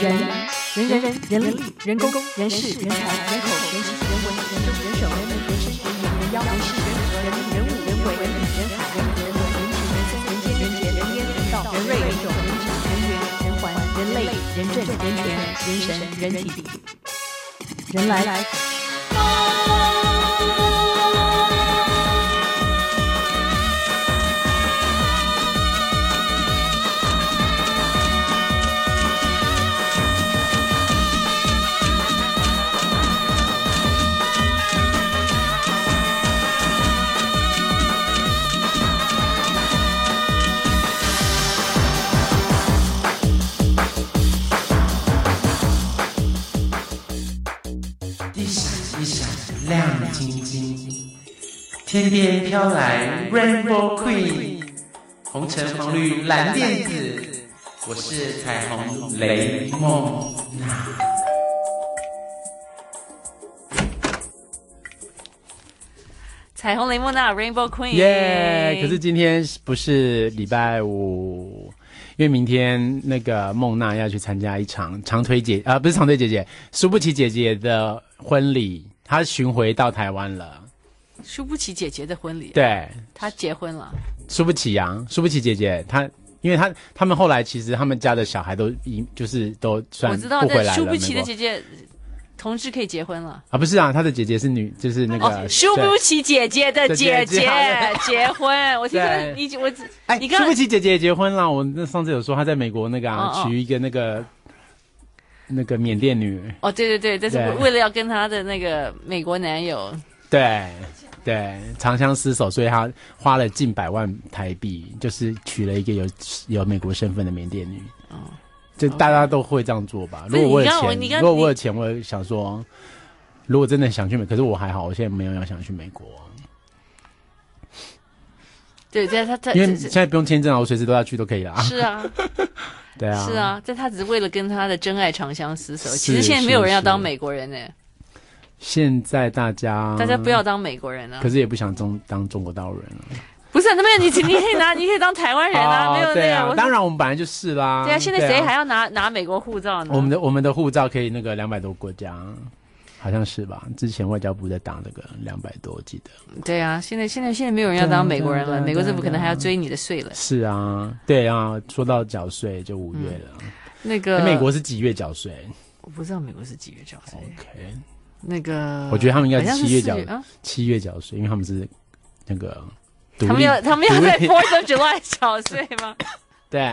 人人人人人力人工人事人才人口人情人文人政人手人民人事人言人妖人事人和人人物人为人理人海人人文人情人生人间人杰人烟人道人瑞人种人质人缘人环人类人政人权人神人体。人来亮晶晶，天边飘来 Rainbow Queen，红橙黄绿蓝靛紫，我是彩虹雷梦娜。彩虹雷梦娜 Rainbow Queen，耶、yeah！可是今天不是礼拜五，因为明天那个梦娜要去参加一场长腿姐啊，不是长腿姐姐，输不起姐姐的婚礼，她巡回到台湾了。输不起姐姐的婚礼，对，他结婚了。输不起呀、啊，输不起姐姐，她因为她他们后来其实他们家的小孩都一就是都算我知道，不回来了。输不起的姐姐。同志可以结婚了啊？不是啊，他的姐姐是女，就是那个输、哦、不起姐姐的姐姐结婚。我听说你我哎，你输不起姐姐也结婚了。我那上次有说他在美国那个啊，娶一个那个那个缅甸女。哦，对对对，这是为了要跟她的那个美国男友。对对，长相厮守，所以她花了近百万台币，就是娶了一个有有美国身份的缅甸女。哦。就大家都会这样做吧。如果我有钱，如果我有钱，我也想说，如果真的想去美，可是我还好，我现在没有要想去美国。对，在他他因为现在不用签证啊，我随时都要去都可以啦。是啊，对啊，是啊，但他只是为了跟他的真爱长相厮守。其实现在没有人要当美国人呢。现在大家大家不要当美国人啊，可是也不想中当中国大陆人了。不是，那没有你，你可以拿，你可以当台湾人啊，没有那个。啊、当然，我们本来就是啦。对啊，现在谁还要拿、啊、拿美国护照呢？我们的我们的护照可以那个两百多国家，好像是吧？之前外交部在打那个两百多，我记得。对啊，现在现在现在没有人要当美国人了，美国政府可能还要追你的税了。是啊，对啊，说到缴税就五月了。嗯、那个美国是几月缴税？我不知道美国是几月缴税。OK，那个我觉得他们应该七月缴，七月缴税，因为他们是那个。他们要他们要在 Fourth of July 缴税吗？对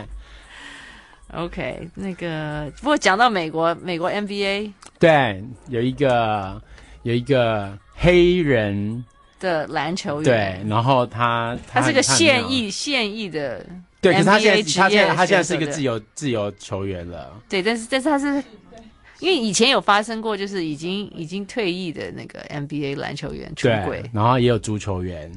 ，OK，那个不过讲到美国，美国 NBA 对有一个有一个黑人的篮球员，对，然后他他，他是个现役现役的，对，可是他现在他现在他现在是一个自由自由球员了，对，但是但是他是因为以前有发生过，就是已经已经退役的那个 NBA 篮球员出轨，然后也有足球员。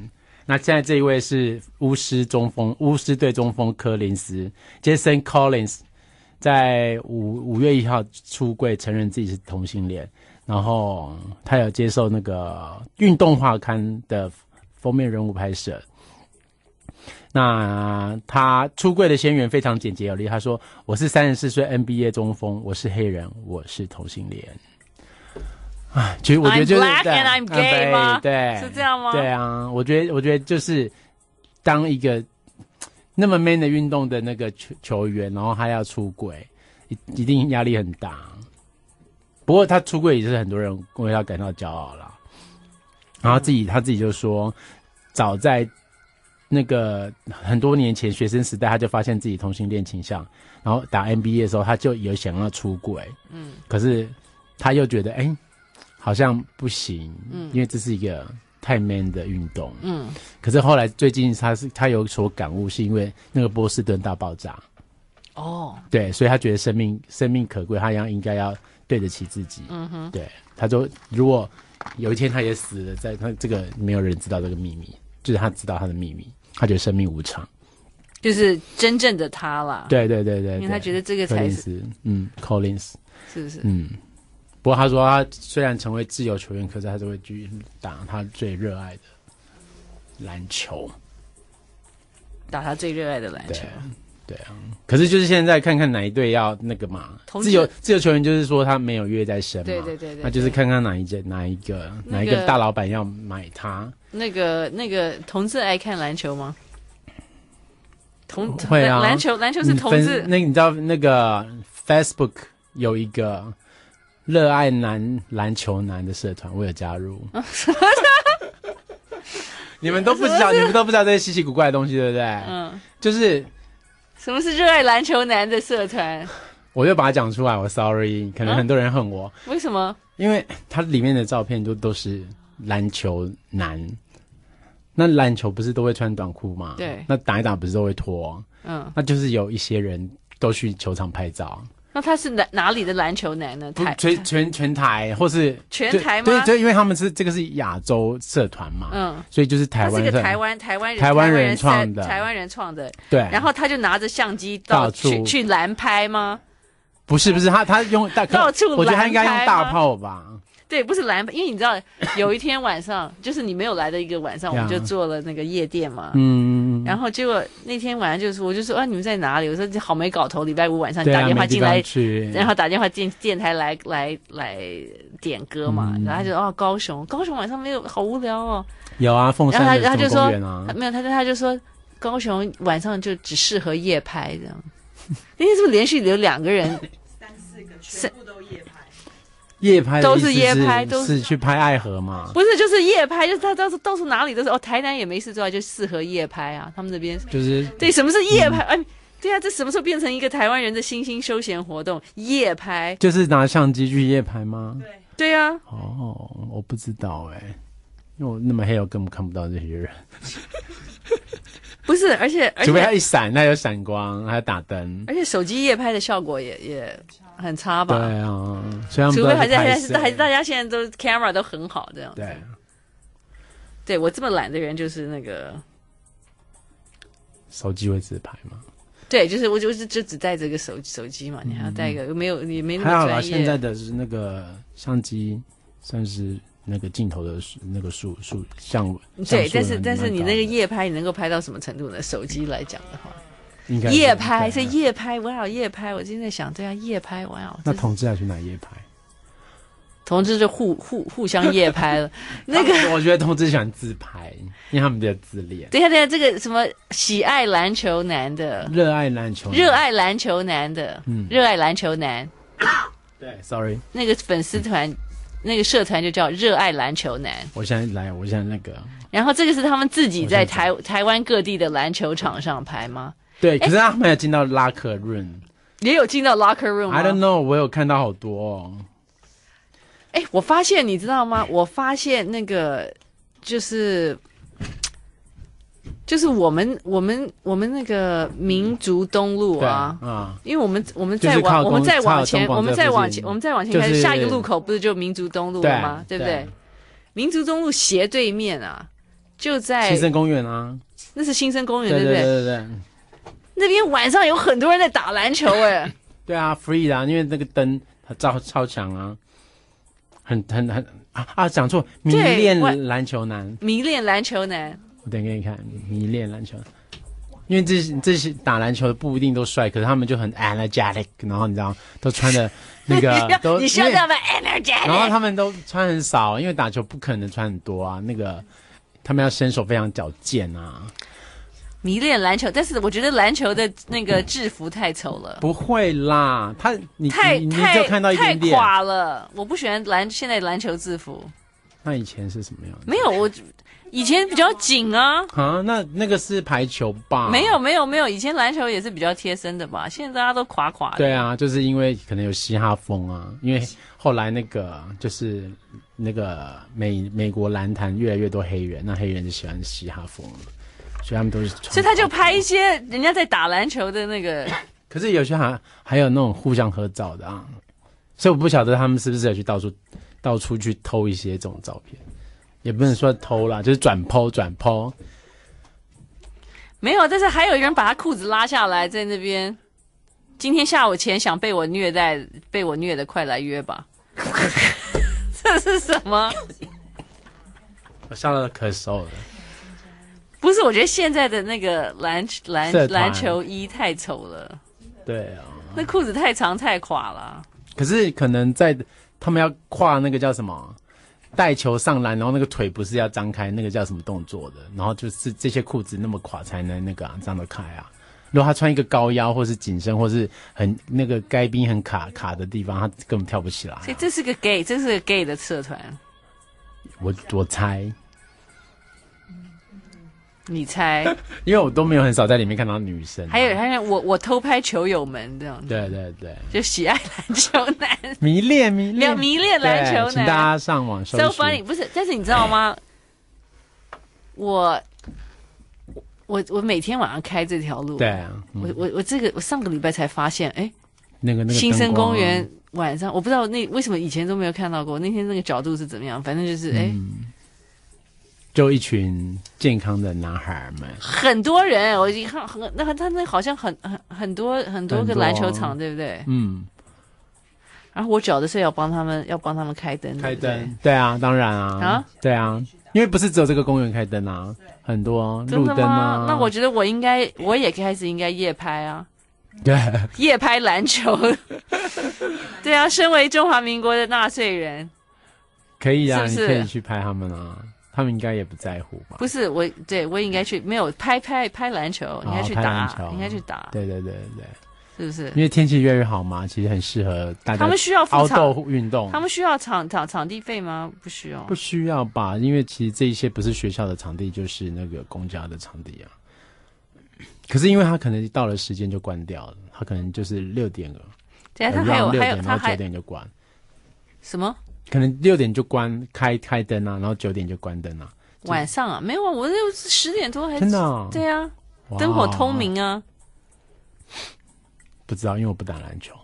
那现在这一位是巫师中锋，巫师队中锋柯林斯 Jason Collins，在五五月一号出柜，承认自己是同性恋，然后他有接受那个运动画刊的封面人物拍摄。那他出柜的先源非常简洁有力，他说：“我是三十四岁 NBA 中锋，我是黑人，我是同性恋。”啊，其实我觉得就是，I'm black and I'm gay 吗？对，是这样吗？对啊，我觉得，我觉得就是当一个那么 man 的运动的那个球球员，然后他要出轨，一一定压力很大。不过他出轨也是很多人为他感到骄傲啦。然后自己他自己就说，早在那个很多年前学生时代，他就发现自己同性恋倾向，然后打 NBA 的时候，他就有想要出轨。嗯，可是他又觉得，哎、欸。好像不行，嗯，因为这是一个太 man 的运动，嗯。可是后来最近他是他有所感悟，是因为那个波士顿大爆炸，哦，对，所以他觉得生命生命可贵，他要应该要对得起自己，嗯哼。对，他说如果有一天他也死了，在他这个没有人知道这个秘密，就是他知道他的秘密，他觉得生命无常，就是真正的他啦。对对对对，因为他觉得这个才是，嗯，Collins 是不是？嗯。不过他说，他虽然成为自由球员，可是他都会继续打他最热爱的篮球，打他最热爱的篮球。对，啊，可是就是现在看看哪一队要那个嘛，自由自由球员就是说他没有约在身嘛，对对对对，那就是看看哪一届哪一个、那个、哪一个大老板要买他。那个那个同志爱看篮球吗？同会啊，篮球篮球是同志。那你知道那个 Facebook 有一个热爱男篮球男的社团，我有加入。你们都不知道，你们都不知道这些稀奇古怪的东西，对不对？嗯，就是什么是热爱篮球男的社团？我就把它讲出来。我 sorry，可能很多人恨我。为什么？因为它里面的照片就都是篮球男。那篮球不是都会穿短裤吗？对。那打一打不是都会脱？嗯。那就是有一些人都去球场拍照。那他是哪哪里的篮球男呢？台全全全台，或是全台吗？对，就因为他们是这个是亚洲社团嘛，嗯，所以就是台湾，是个台湾台湾人台湾人创的，台湾人创的，对。然后他就拿着相机到处去拦拍吗？不是不是，他他用 大到处，我觉得他应该用大炮吧。对，不是蓝，因为你知道，有一天晚上，就是你没有来的一个晚上，我们就做了那个夜店嘛。嗯。然后结果那天晚上就是，我就说啊，你们在哪里？我说好没搞头，礼拜五晚上打电话进来，然后打电话进电台来来来点歌嘛。然后他就哦，高雄，高雄晚上没有，好无聊哦。有啊？然后他他就说没有，他就他就说高雄晚上就只适合夜拍这样。那天是不是连续有两个人？三四个，全部都夜拍。夜拍都是夜拍，都是去拍爱河嘛？不是，就是夜拍，就是他到处到处哪里都是哦。台南也没事做，就适合夜拍啊。他们那边就是对，什么是夜拍？哎、嗯，对啊，这什么时候变成一个台湾人的新兴休闲活动？夜拍就是拿相机去夜拍吗？对对啊。哦，我不知道哎、欸，因为我那么黑，我根本看不到这些人。不是，而且除非他一闪，他有闪光，还有打灯。而且手机夜拍的效果也也。很差吧？对啊，除非还在还是还是大家现在都 camera 都很好这样子。对，对我这么懒的人就是那个手机会自拍吗？对，就是我就是就只带这个手手机嘛，你还要带一个，没有你没那么专业。现在的是那个相机算是那个镜头的那个数数像对，但是但是你那个夜拍你能够拍到什么程度呢？手机来讲的话。夜拍是夜拍，我要夜拍。我今天在想，对啊，夜拍，我要。那同志要去哪夜拍？同志就互互互相夜拍了。那个，我觉得同志喜欢自拍，因为他们比较自恋。等一下，等一下，这个什么喜爱篮球男的，热爱篮球，热爱篮球男的，嗯，热爱篮球男。对，sorry，那个粉丝团，那个社团就叫热爱篮球男。我现在来，我现在那个。然后这个是他们自己在台台湾各地的篮球场上拍吗？对，可是他没有进到 locker room，也有进到 locker room。I don't know，我有看到好多哦。哎，我发现你知道吗？我发现那个就是就是我们我们我们那个民族东路啊，啊，因为我们我们再往我们再往前，我们再往前，我们再往前开，下一个路口不是就民族东路了吗？对不对？民族东路斜对面啊，就在新生公园啊，那是新生公园，对不对？对对对。那边晚上有很多人在打篮球，哎，对啊，free 的，因为那个灯它照超强啊，很很很啊啊，讲错，迷恋篮球男，迷恋篮球男，我等给你看，迷恋篮球，因为这些这些打篮球的不一定都帅，可是他们就很 energetic，然后你知道都穿的那个 都，你说什么 energetic？然后他们都穿很少，因为打球不可能穿很多啊，那个他们要身手非常矫健啊。迷恋篮球，但是我觉得篮球的那个制服太丑了。不会啦，他你太你，你就看到一点点太垮了。我不喜欢篮现在篮球制服。那以前是什么样？没有，我以前比较紧啊。啊，那那个是排球吧？没有没有没有，以前篮球也是比较贴身的吧？现在大家都垮垮的。对啊，就是因为可能有嘻哈风啊，因为后来那个就是那个美美国篮坛越来越多黑人，那黑人就喜欢嘻哈风。所以他们都是，所以他就拍一些人家在打篮球的那个。可是有些还还有那种互相合照的啊，所以我不晓得他们是不是要去到处到处去偷一些这种照片，也不能说偷啦，就是转 po 转 po。没有，但是还有一个人把他裤子拉下来在那边。今天下午前想被我虐待，被我虐的，快来约吧。这是什么？我笑到咳嗽了。不是，我觉得现在的那个篮篮篮球衣太丑了。对啊，那裤子太长太垮了。可是可能在他们要跨那个叫什么带球上篮，然后那个腿不是要张开，那个叫什么动作的？然后就是这些裤子那么垮才能那个、啊、张得开啊。如果他穿一个高腰或是紧身或是很那个该冰很卡卡的地方，他根本跳不起来、啊。所以这是个 gay，这是个 gay 的社团。我我猜。你猜？因为我都没有很少在里面看到女生。还有还有，我我偷拍球友们这样。对对对，就喜爱篮球男，迷恋迷恋迷恋篮球男。请大家上网搜。So funny，不是？但是你知道吗？我我我每天晚上开这条路。对啊。我我我这个我上个礼拜才发现，哎，那个那个新生公园晚上，我不知道那为什么以前都没有看到过。那天那个角度是怎么样？反正就是哎。就一群健康的男孩们，很多人，我一看很那他那好像很很很多很多个篮球场，对不对？嗯。然后我找的是要帮他们要帮他们开灯，开灯，对啊，当然啊，啊，对啊，因为不是只有这个公园开灯啊，很多路灯啊。那我觉得我应该我也开始应该夜拍啊，对，夜拍篮球，对啊，身为中华民国的纳税人，可以啊，你可以去拍他们啊。他们应该也不在乎吧？不是我，对我应该去没有拍拍拍篮球，应该去打，应该去打。对对对对，是不是？因为天气越来越好嘛，其实很适合大家。他们需要付场运动，他们需要场场场地费吗？不需要，不需要吧？因为其实这一些不是学校的场地，就是那个公家的场地啊。可是因为他可能到了时间就关掉了，他可能就是六点了。对啊，他还有还有他九点就关。什么？可能六点就关开开灯啊，然后九点就关灯啊。晚上啊，没有啊，我就十点多还真的、哦、对啊，灯火通明啊。不知道，因为我不打篮球。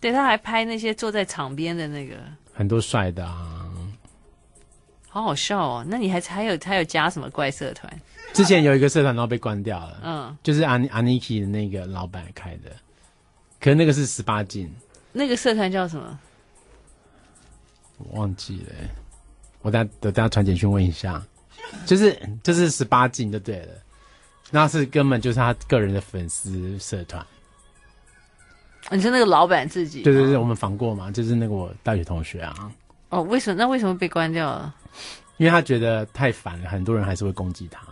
对，他还拍那些坐在场边的那个，很多帅的啊，好好笑哦。那你还还有还有加什么怪社团？之前有一个社团然后被关掉了，嗯，就是阿阿尼基的那个老板开的，可是那个是十八禁。那个社团叫什么？我忘记了，我等下等下传简讯问一下，就是就是十八禁就对了，那是根本就是他个人的粉丝社团。你是那个老板自己？对对对，我们访过嘛，就是那个我大学同学啊。哦，为什么？那为什么被关掉了？因为他觉得太烦了，很多人还是会攻击他。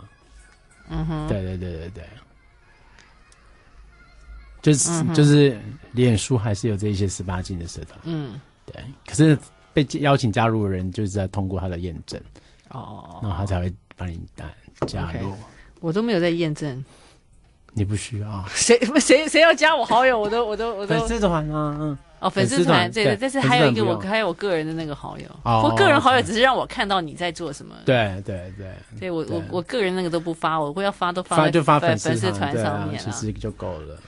嗯哼，对对对对对，就是、嗯、就是脸书还是有这一些十八禁的社团。嗯，对，可是。被邀请加入的人，就是在通过他的验证哦，然后他才会帮你加入。Okay. 我都没有在验证，你不需要。谁谁谁要加我好友，我都我都我都。粉丝团啊，嗯，哦，粉丝团，对对，但是还有一个我还有我个人的那个好友，我个人好友只是让我看到你在做什么。对对对，对我我我个人那个都不发，我会要发都发就发粉丝团上面，其实就够了。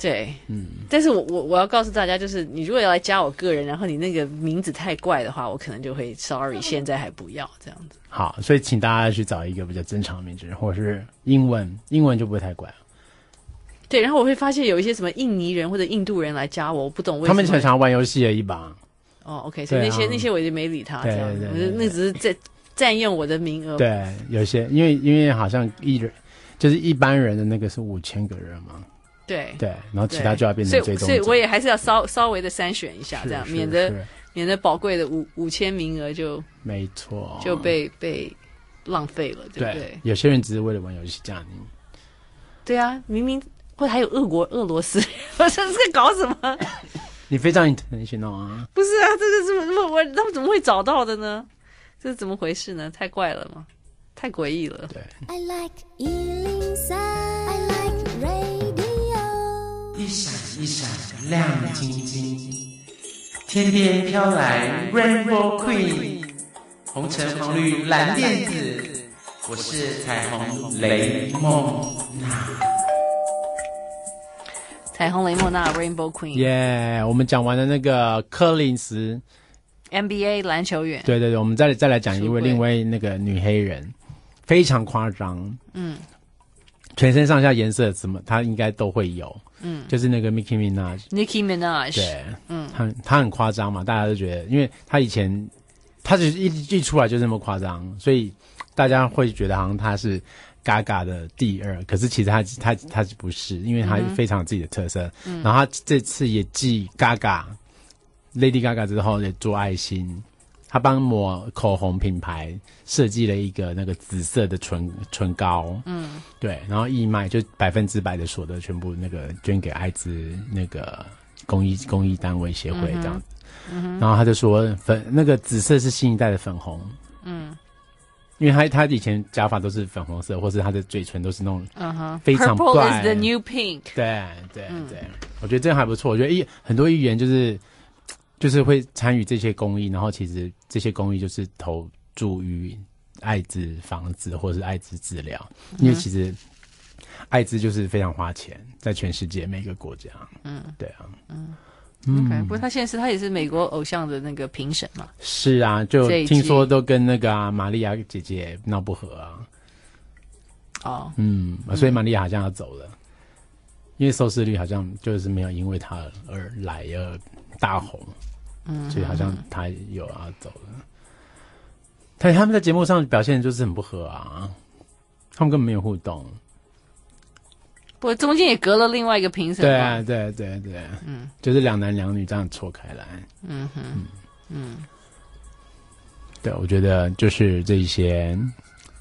对，嗯，但是我我我要告诉大家，就是你如果要来加我个人，然后你那个名字太怪的话，我可能就会 sorry，现在还不要这样子。好，所以请大家去找一个比较正常的名字，或者是英文，英文就不会太怪了。对，然后我会发现有一些什么印尼人或者印度人来加我，我不懂为什么。他们常常玩游戏而已吧。哦，OK，所以那些、啊、那些我已经没理他，这样子，对对对对，那只是在占用我的名额。对，有些因为因为好像一人就是一般人的那个是五千个人嘛。对对，然后其他就要变成追踪，所以我也还是要稍稍微的筛选一下，这样免得免得宝贵的五五千名额就没错就被被浪费了，对不对，有些人只是为了玩游戏加你。对啊，明明或者还有俄国俄罗斯，我这是在搞什么？你非常 international 啊？不是啊，这个怎么怎么我他们怎么会找到的呢？这是怎么回事呢？太怪了吗？太诡异了。对。I like 103, I like radio 一闪一闪亮晶晶，天边飘来 Rainbow Queen，红橙黄绿蓝靛紫，我是彩虹雷梦娜。彩虹雷梦娜 Rainbow Queen，耶！Yeah, 我们讲完了那个柯林斯。NBA 篮球员，对对对，我们再再来讲一位另外那个女黑人，非常夸张，嗯，全身上下颜色什么，他应该都会有。嗯，就是那个 Nicki Minaj，Nicki Minaj，对，嗯，他他很夸张嘛，大家都觉得，因为他以前他只是一一出来就这么夸张，所以大大家会觉得好像他是 Gaga 的第二，可是其实他他他不是，因为他非常有自己的特色。嗯、然后他这次也继 Gaga、Lady Gaga 之后也做爱心，他帮抹口红品牌设计了一个那个紫色的唇唇膏。嗯，对，然后义卖就百分之百的所得全部那个捐给艾滋那个公益公益单位协会这样。嗯哼，然后他就说粉那个紫色是新一代的粉红。嗯。因为他他以前假发都是粉红色，或是他的嘴唇都是那种非常 Purple is the new pink。对对对，我觉得这样还不错。我觉得艺很多艺人就是就是会参与这些公益，然后其实这些公益就是投注于艾滋防治或是艾滋治疗，因为其实艾滋就是非常花钱，在全世界每个国家。嗯，对啊，嗯。嗯不过他现在是他也是美国偶像的那个评审嘛。是啊，就听说都跟那个啊玛利亚姐姐闹不和啊。哦，嗯，所以玛利亚好像要走了，嗯、因为收视率好像就是没有因为他而来而大红，嗯，所以好像他有要走了。他他们在节目上表现就是很不合啊，他们根本没有互动。不，中间也隔了另外一个评审。对啊，对对对，嗯，就是两男两女这样错开来。嗯哼，嗯嗯，对，我觉得就是这一些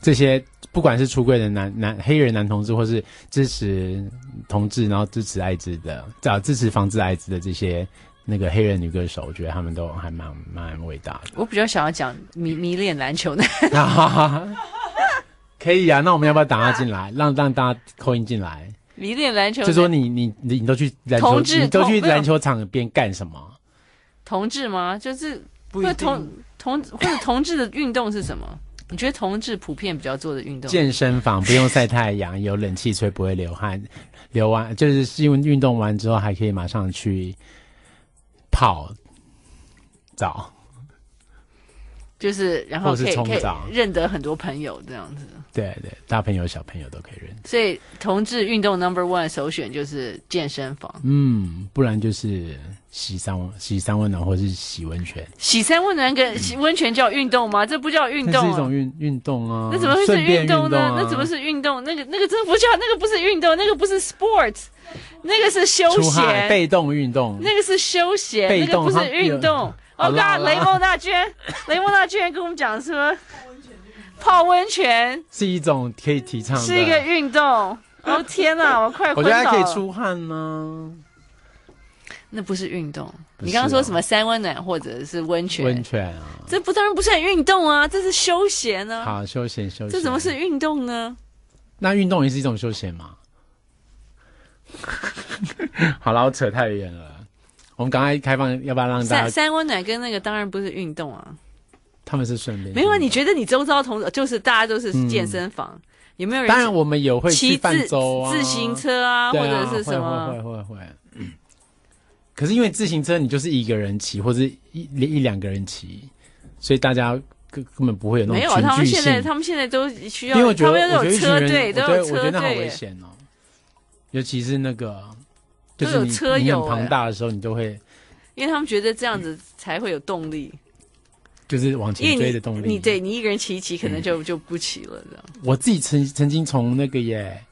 这些，不管是出柜的男男黑人男同志，或是支持同志，然后支持艾滋的，找支持防治艾滋的这些那个黑人女歌手，我觉得他们都还蛮蛮伟大的。我比较想要讲迷迷恋篮球的。可以啊，那我们要不要打他进来，让让大家扣音进来？迷恋篮球，就说你你你你都去篮球，你都去篮球场边干什么？同志吗？就是不是同同或者同志的运动是什么？你觉得同志普遍比较做的运动？健身房不用晒太阳，有冷气吹，不会流汗，流完就是因为运动完之后还可以马上去好早就是然后可以可以认得很多朋友这样子。对对，大朋友小朋友都可以认。所以同志运动 number one 首选就是健身房。嗯，不然就是洗三洗三温暖，或是洗温泉。洗三温暖跟洗温泉叫运动吗？这不叫运动，是一种运运动啊。那怎么会是运动呢？那怎么是运动？那个那个真不叫，那个不是运动，那个不是 sports，那个是休闲。被动运动。那个是休闲，那个不是运动。哦，刚刚雷蒙娜娟，雷蒙娜娟跟我们讲说。泡温泉是一种可以提倡的，是一个运动。哦天哪，我快昏倒了！我觉得还可以出汗呢。那不是运动。哦、你刚刚说什么三温暖或者是温泉？温泉啊，这不当然不是很运动啊，这是休闲呢、啊。好，休闲休闲。这怎么是运动呢？那运动也是一种休闲吗？好了，我扯太远了。我们赶快开放，要不要让大家三三温暖跟那个当然不是运动啊。他们是顺便，没有啊？你觉得你周遭同就是大家都是健身房，嗯、有没有人？当然，我们有会骑自自行车啊，啊或者是什么？会会会会，会。嗯。可是因为自行车，你就是一个人骑，或者一一一两个人骑，所以大家根根本不会有那种。没有，他们现在他们现在都需要，因为我觉得他们有车队，都有车队，我觉得那好危险哦。尤其是那个，就是你车友很庞大的时候，你就会，因为他们觉得这样子才会有动力。就是往前追的动力。你，你对你一个人骑一骑，可能就、嗯、就不骑了这样。我自己曾曾经从那个耶，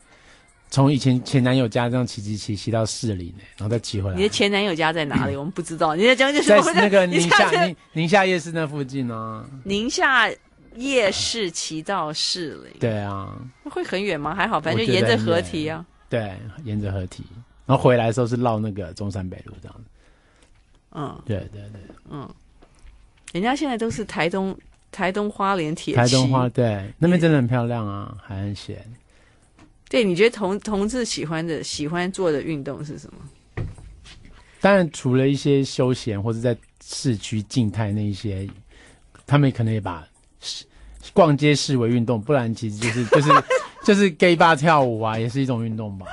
从以前前男友家这样骑骑骑骑到市里呢，然后再骑回来。你的前男友家在哪里？嗯、我们不知道。你在讲就是在那个 宁夏宁宁夏夜市那附近呢。宁夏夜市骑到市里。对啊。会很远吗？还好，反正就沿着河堤啊。对，沿着河堤，然后回来的时候是绕那个中山北路这样子。嗯，对对对，嗯。人家现在都是台东、台东花莲铁台东花对，那边真的很漂亮啊，嗯、还很闲。对，你觉得同同志喜欢的、喜欢做的运动是什么？当然，除了一些休闲或者在市区静态那一些，他们可能也把逛街视为运动，不然其实就是就是 就是 gay bar 跳舞啊，也是一种运动吧。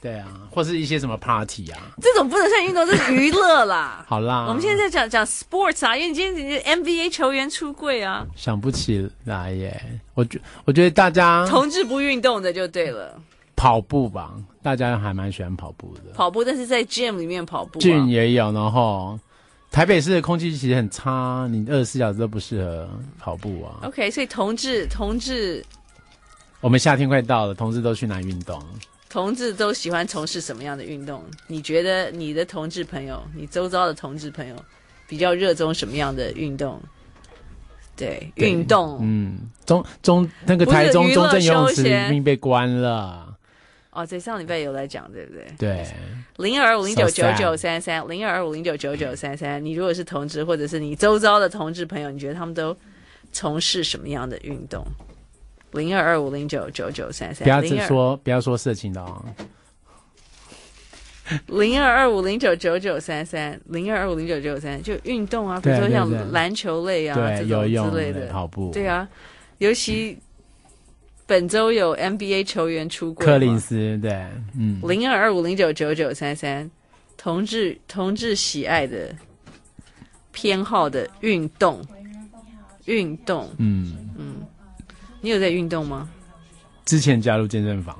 对啊，或是一些什么 party 啊，这种不能算运动，这是娱乐啦。好啦，我们现在在讲讲 sports 啊，因为你今天你 NBA 球员出柜啊，想不起来耶。我觉我觉得大家同志不运动的就对了，跑步吧，大家还蛮喜欢跑步的。跑步，但是在 gym 里面跑步，啊，gym 也有，然后台北市的空气其实很差，你二十四小时都不适合跑步啊。OK，所以同志同志，我们夏天快到了，同志都去哪运动？同志都喜欢从事什么样的运动？你觉得你的同志朋友，你周遭的同志朋友比较热衷什么样的运动？对，对运动。嗯，中中那个台中中正游泳池已经被关了。哦，这上礼拜有来讲，对不对？对，零二五零九九九三三，零二五零九九九三三。你如果是同志，或者是你周遭的同志朋友，你觉得他们都从事什么样的运动？零二二五零九九九三三。不要只说，不要说色情的哦。零二二五零九九九三三，零二二五零九九九三，就运动啊，比如说像篮球类啊，对这种之类的跑步。对啊，尤其。本周有 NBA 球员出国，柯林斯对，嗯，零二二五零九九九三三，同志同志喜爱的偏好的运动，运动，嗯嗯，你有在运动吗？之前加入健身房，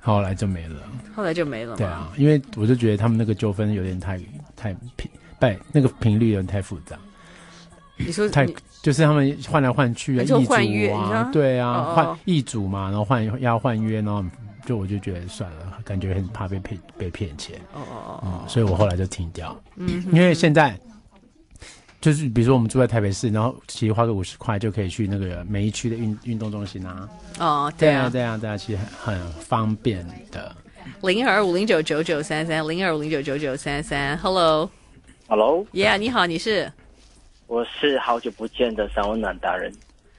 后来就没了，后来就没了，对啊，因为我就觉得他们那个纠纷有点太太频，不，那个频率有点太复杂。你说太就是他们换来换去啊，易换约啊，对啊，换易主嘛，然后换要换约，然后就我就觉得算了，感觉很怕被骗被骗钱，哦哦哦，所以我后来就停掉。嗯，因为现在就是比如说我们住在台北市，然后其实花个五十块就可以去那个每一区的运运动中心啊。哦，对啊，对啊，对啊，其实很很方便的。零二五零九九九三三，零二五零九九九三三，Hello，Hello，Yeah，你好，你是？我是好久不见的三温暖达人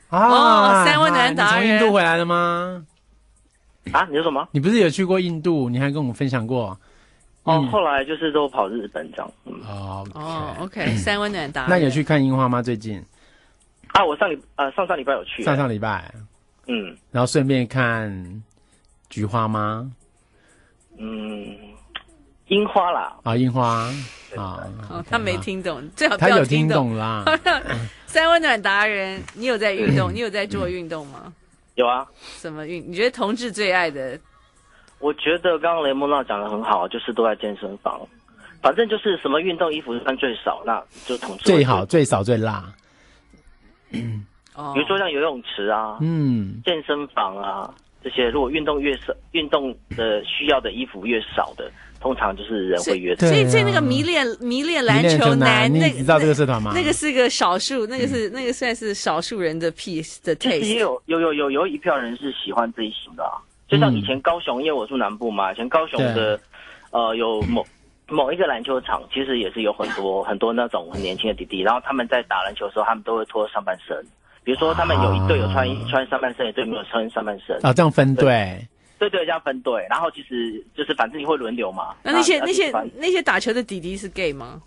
啊！哦、三温暖达人，你从印度回来了吗？啊，你说什么？你不是有去过印度？你还跟我们分享过？哦，嗯、后来就是都跑日本这样。嗯、哦哦，OK，三温暖达人。那你有去看樱花吗？最近？啊，我上礼呃上上礼拜有去。上上礼拜。嗯。然后顺便看菊花吗？嗯，樱花啦。啊，樱花。啊，哦，他没听懂，最好他有听懂啦。三温暖达人，你有在运动？你有在做运动吗？有啊。什么运？你觉得同志最爱的？我觉得刚刚雷蒙娜讲的很好，就是都在健身房，反正就是什么运动衣服穿最少，那就同志最好最少最辣。嗯，比如说像游泳池啊，嗯，健身房啊这些，如果运动越少，运动的需要的衣服越少的。通常就是人会约，所以所以那个迷恋迷恋篮球男，那你知道这个社团吗？那个是个少数，那个是那个算是少数人的 piece 的 taste。也有有有有有一票人是喜欢这一型的，就像以前高雄，因为我住南部嘛，以前高雄的呃有某某一个篮球场，其实也是有很多很多那种很年轻的弟弟，然后他们在打篮球的时候，他们都会脱上半身，比如说他们有一队有穿穿上半身，一队没有穿上半身啊，这样分队。对对，这样分队，然后其实就是反正你会轮流嘛。那那些那些那些打球的弟弟是 gay 吗？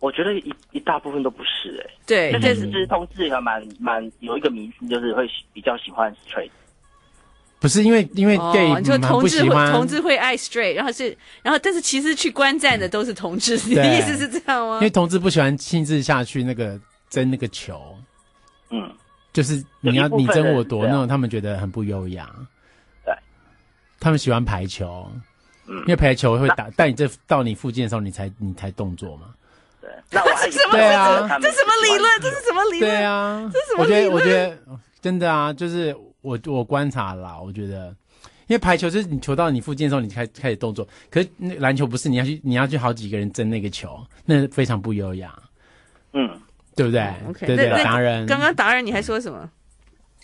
我觉得一一大部分都不是哎、欸。对，但是其实同志还蛮蛮有一个迷思，就是会比较喜欢 straight。不是因为因为 gay，、哦、你说同志会同志会爱 straight，然后是然后但是其实去观战的都是同志，你的意思是这样吗？因为同志不喜欢亲自下去那个争那个球，嗯，就是你要你争我夺那种，他们觉得很不优雅。对他们喜欢排球，嗯，因为排球会打，但你这到你附近的时候，你才你才动作嘛。对，那我还 这什么？对啊，这什么理论？这是什么理论？对啊，这是什么理论？我觉得，我觉得真的啊，就是我我观察啦，我觉得，因为排球就是你球到你附近的时候，你开开始动作，可是那篮球不是，你要去你要去好几个人争那个球，那非常不优雅。嗯，对不对？嗯、okay, 对对，达人，刚刚达人你还说什么？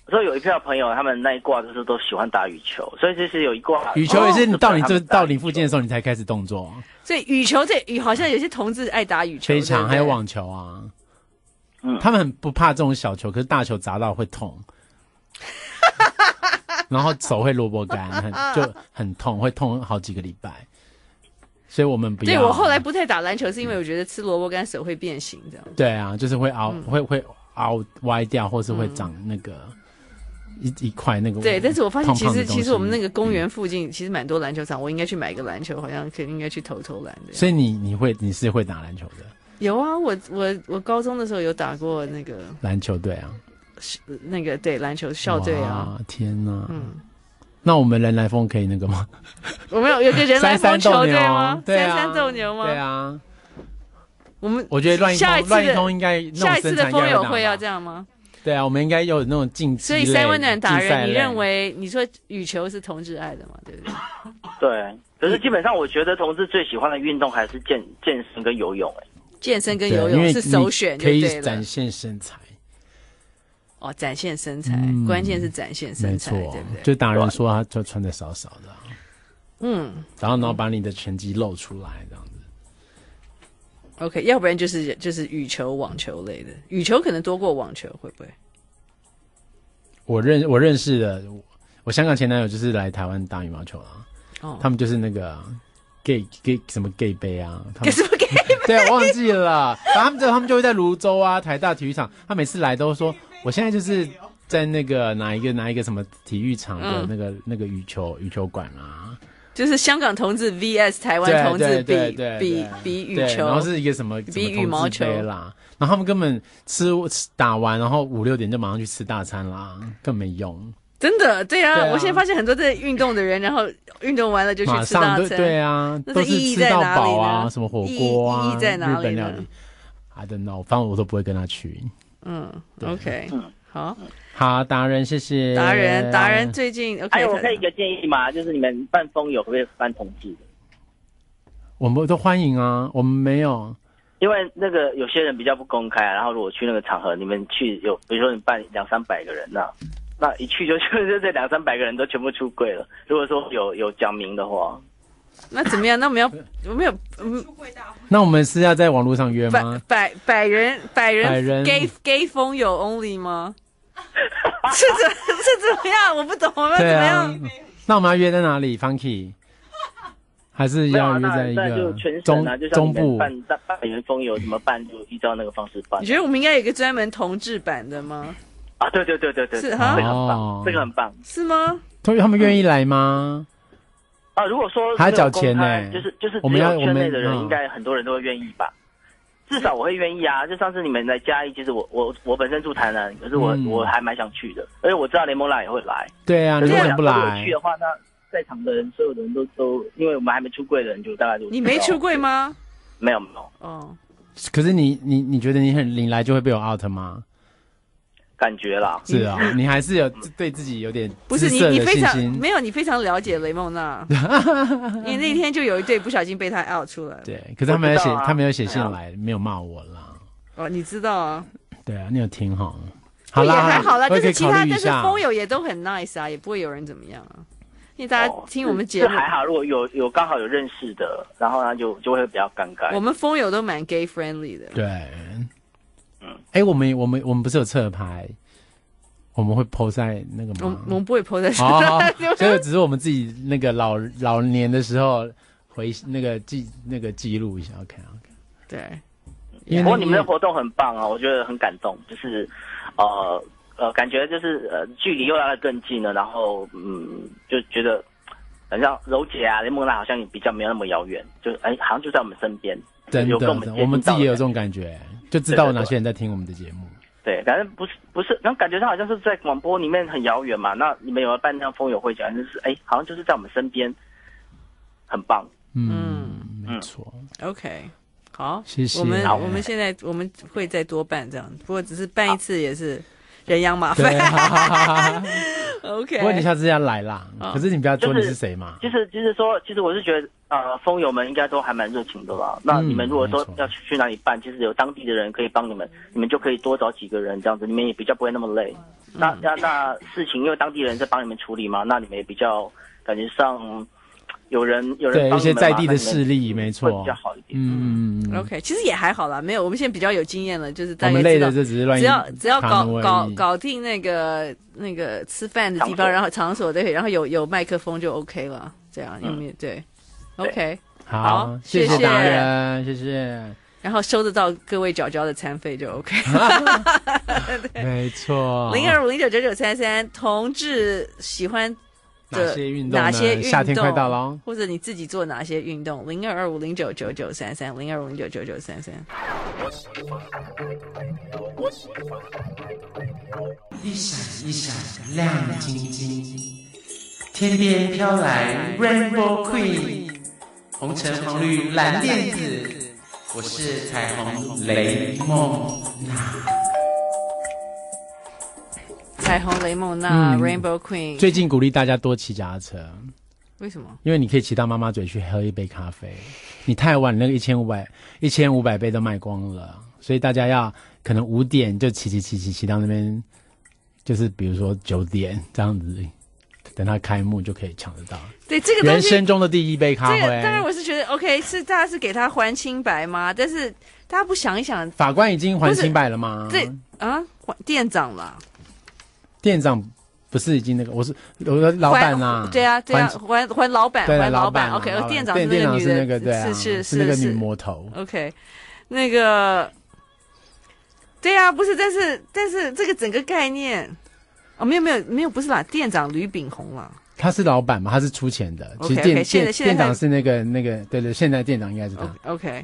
所以有一票朋友，他们那一挂就是都喜欢打羽球，所以就是有一挂羽球也是你到你这到你附近的时候，你才开始动作。所以羽球这羽好像有些同志爱打羽球，非常还有网球啊，嗯，他们很不怕这种小球，可是大球砸到会痛，然后手会萝卜干，很就很痛，会痛好几个礼拜。所以我们不要。对，我后来不太打篮球，是因为我觉得吃萝卜干手会变形，这样。对啊，就是会凹，嗯、会会凹歪掉，或是会长那个。嗯一一块那个对，但是我发现其实其实我们那个公园附近其实蛮多篮球场，嗯、我应该去买个篮球，好像可应该去投投篮的。所以你你会你是会打篮球的？有啊，我我我高中的时候有打过那个篮球队啊，是那个对篮球校队啊。天哪，嗯，那我们人来疯可以那个吗？我们有有个人来疯球队吗？对啊，三三斗牛吗？对啊，我们我觉得乱一下一次乱一通应该下一次的风友会要这样吗？对啊，我们应该有那种竞技。所以三温暖达人，你认为你说羽球是同志爱的嘛？对不对？对，可是基本上我觉得同志最喜欢的运动还是健健身跟游泳。哎，健身跟游泳是首选，可以展现身材。哦，展现身材，关键是展现身材，对不对？就打人说他就穿的少少的，嗯，然后然后把你的拳击露出来这样子。OK，要不然就是就是羽球、网球类的，羽球可能多过网球，会不会？我认我认识的，我香港前男友就是来台湾打羽毛球了，哦，他们就是那个 gay gay 什么 gay 杯啊，他们 什么 gay 杯？对，我忘记了，然后他们就他们就会在泸州啊台大体育场，他每次来都说，我现在就是在那个哪一个哪一个什么体育场的那个、嗯、那个羽球羽球馆啊。就是香港同志 VS 台湾同志比比比羽球，然后是一个什么比羽毛球啦，然后他们根本吃打完，然后五六点就马上去吃大餐啦，更没用。真的，对啊，我现在发现很多在运动的人，然后运动完了就去吃大餐，对啊，那是意义在哪里呢？什么火锅啊，意义在哪里呢？I don't know，反正我都不会跟他去。嗯，OK，嗯好。好，达人，谢谢达人。达人最近，OK，哎我可以一个建议吗？就是你们办风友会不可以办同志的？我们都欢迎啊，我们没有，因为那个有些人比较不公开，然后如果去那个场合，你们去有，比如说你办两三百个人那，那一去就 就这两三百个人都全部出柜了。如果说有有讲明的话，那怎么样？那我们要我们有嗯，那我们是要在网络上约吗？百百百人百人百人 gay gay 风友 only 吗？是怎是怎么样？我不懂，我们怎么样？啊、那我们要约在哪里？Funky，还是要约在一个中、啊、中部办办百人风友怎么办？就依照那个方式办。你觉得我们应该有一个专门同志版的吗？啊，对对对对对，是哈，这个很棒，这个很棒，是吗？他他们愿意来吗？啊，如果说还要缴钱呢，就是就是我们要圈内的人，应该很多人都会愿意吧。至少我会愿意啊！就上次你们来嘉义，其实我我我本身住台南，可是我、嗯、我还蛮想去的，而且我知道雷蒙娜也会来。对啊，你为什么不来？去的话，那在场的人，所有的人都都，因为我们还没出柜的人，就大概就你没出柜吗？没有没有。哦，可是你你你觉得你很你来就会被我 out 吗？感觉啦，是啊，你还是有对自己有点不是你，你非常没有，你非常了解雷梦娜，你那天就有一对不小心被他 out 出来了。对，可是他没有写，他没有写信来，没有骂我啦。哦，你知道啊？对啊，你有听哈？好啦，也还好啦，但是其他但是风友也都很 nice 啊，也不会有人怎么样啊。因为大家听我们节目还好，如果有有刚好有认识的，然后呢就就会比较尴尬。我们风友都蛮 gay friendly 的。对。哎，我们我们我们不是有侧拍，我们会 po 在那个吗？我们不会 po 在。哦，这个 只是我们自己那个老老年的时候回那个记那个记录一下。OK OK。对，不过你们的活动很棒啊，我觉得很感动，就是呃呃，感觉就是呃，距离又拉得更近了，然后嗯，就觉得好像柔姐啊、雷梦娜好像也比较没有那么遥远，就哎，好像就在我们身边。真的，我们自己也有这种感觉。就知道哪些人在听我们的节目。对，反正不是不是，然后感觉他好像是在广播里面很遥远嘛。那你们有没有办那样风友会讲，就是哎，好像就是在我们身边，很棒。嗯，没错。OK，好，谢谢。我们我们现在我们会再多办这样，不过只是办一次也是人仰马翻。OK，不过你下次要来啦。可是你不要说你是谁嘛。其实其实说，其实我是觉得。呃，风友们应该都还蛮热情的吧？那你们如果说要去去哪里办，其实有当地的人可以帮你们，你们就可以多找几个人这样子，你们也比较不会那么累。那那那事情，因为当地人在帮你们处理嘛，那你们也比较感觉上有人有人对一些在地的势力，没错，比较好一点。嗯，OK，其实也还好啦，没有，我们现在比较有经验了，就是大家累的就只是乱，只要只要搞搞搞定那个那个吃饭的地方，然后场所对，然后有有麦克风就 OK 了，这样有没有对。OK，好，谢谢达人，谢谢。然后收得到各位缴交的餐费就 OK。没错。零二五零九九九三三，同志喜欢哪些运动？哪些运动？夏天快到了，或者你自己做哪些运动？零二二五零九九九三三，零二五零九九九三三。一闪一闪亮晶晶，天边飘来 Rainbow Queen。红橙黄绿蓝靛紫，我是彩虹雷梦娜。彩虹雷梦娜、嗯、Rainbow Queen。最近鼓励大家多骑脚踏车。为什么？因为你可以骑到妈妈嘴去喝一杯咖啡。你太晚，那个一千五百一千五百杯都卖光了，所以大家要可能五点就骑骑骑骑骑到那边，就是比如说九点这样子。等他开幕就可以抢得到。对，这个人生中的第一杯咖啡。这个当然我是觉得 OK，是大家是给他还清白吗？但是大家不想一想，法官已经还清白了吗？对啊，店长了。店长不是已经那个？我是我的老板啊。对啊，对啊，还还老板，还老板。OK，店长是那个女的，是是是那个女魔头。OK，那个对啊，不是，但是但是这个整个概念。哦，没有没有没有，不是啦，店长吕炳宏啦，他是老板嘛，他是出钱的。其实店店店长是那个那个，对对，现在店长应该是他。OK，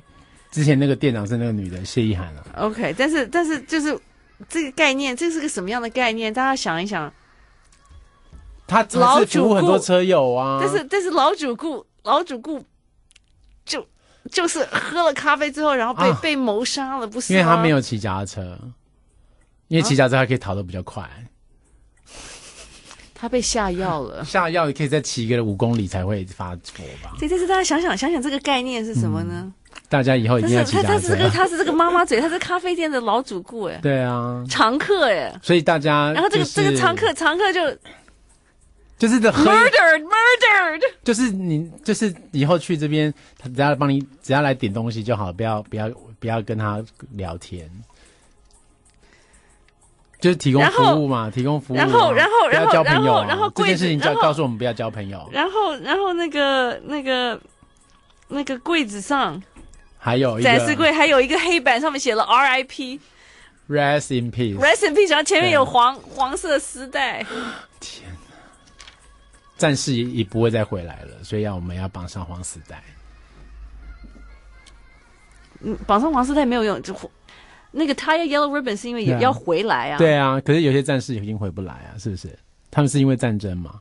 之前那个店长是那个女的谢依涵了。OK，但是但是就是这个概念，这是个什么样的概念？大家想一想。他老主顾很多车友啊，但是但是老主顾老主顾就就是喝了咖啡之后，然后被、啊、被谋杀了，不是？因为他没有骑脚踏车，因为骑脚踏车还可以逃得比较快。他被下药了，下药也可以再骑个五公里才会发作吧？对，但是大家想想想想，这个概念是什么呢？嗯、大家以后一定要骑脚踏车。他是这个，他是这个妈妈嘴，他是咖啡店的老主顾，哎，对啊，常客哎，所以大家、就是，然后这个这个常客常客就就是的 murdered murdered，就是你就是以后去这边，他只要帮你只要来点东西就好，不要不要不要跟他聊天。就是提供服务嘛，提供服务。然后，然后，然后，然后，然后这件事情就要告诉我们不要交朋友。然后，然后那个那个那个柜子上还有一个展示柜，还有一个黑板上面写了 R.I.P.，Rest in peace，Rest in peace，然后前面有黄黄色丝带。天哪，战士也也不会再回来了，所以要我们要绑上黄丝带。嗯，绑上黄丝带没有用，就。那个 tie yellow ribbon 是因为也要回来啊，对啊，对啊，可是有些战士已经回不来啊，是不是？他们是因为战争嘛，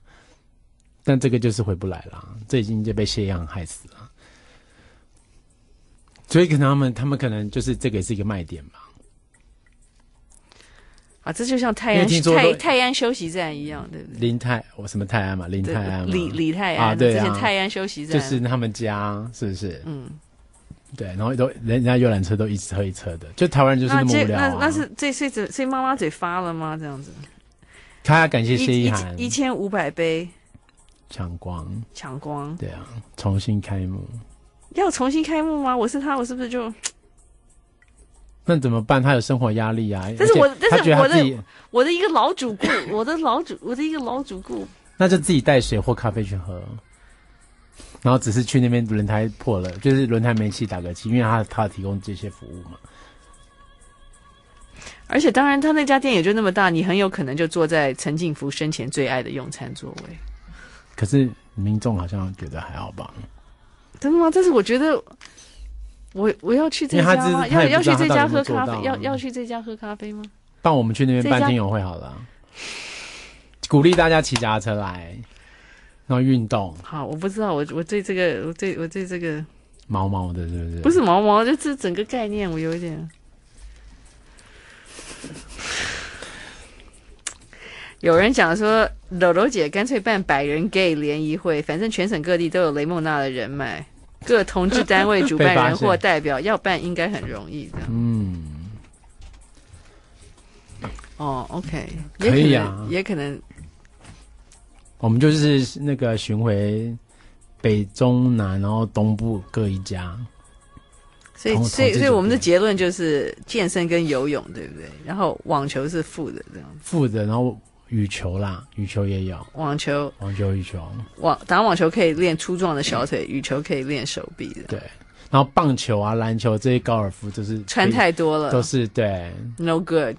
但这个就是回不来了，这已经就被谢阳害死了，所以可能他们他们可能就是这个也是一个卖点吧。啊，这就像泰安泰泰安休息站一样，对不对？林泰我什么泰安嘛，林泰安李李泰安啊，对啊，之前泰安休息站就是他们家，是不是？嗯。对，然后都人家游览车都一车一车的，就台湾人就是那么无聊、啊、那那，那是这这这这妈妈嘴发了吗？这样子，他要感谢谢一涵一千五百杯抢光抢光，对啊，重新开幕要重新开幕吗？我是他，我是不是就那怎么办？他有生活压力啊！但是我但是我的我的一个老主顾，我的老主我的一个老主顾，那就自己带水或咖啡去喝。然后只是去那边轮胎破了，就是轮胎没气打个气，因为他他提供这些服务嘛。而且当然，他那家店也就那么大，你很有可能就坐在陈静福生前最爱的用餐座位。可是民众好像觉得还好吧？真的吗？但是我觉得我我要去这家吗？要要去这家喝咖啡？要要去这家喝咖啡吗？帮我们去那边办听友会好了，鼓励大家骑脚踏车来。然后运动好，我不知道，我我对这个，我对我对这个毛毛的，是不是？不是毛毛，就是整个概念，我有一点。有人讲说，柔柔姐干脆办百人 gay 联谊会，反正全省各地都有雷梦娜的人脉，各同志单位主办人或代表要办，应该很容易的。嗯。哦，OK，也可以啊，也可能。我们就是那个巡回北中南，然后东部各一家。所以，所以，所以我们的结论就是健身跟游泳，对不对？然后网球是负的这样。负的，然后羽球啦，羽球也有。网球，网球，羽球。网打网球可以练粗壮的小腿，羽球可以练手臂的。对。然后棒球啊、篮球这些高尔夫就是穿太多了，都是对，no good，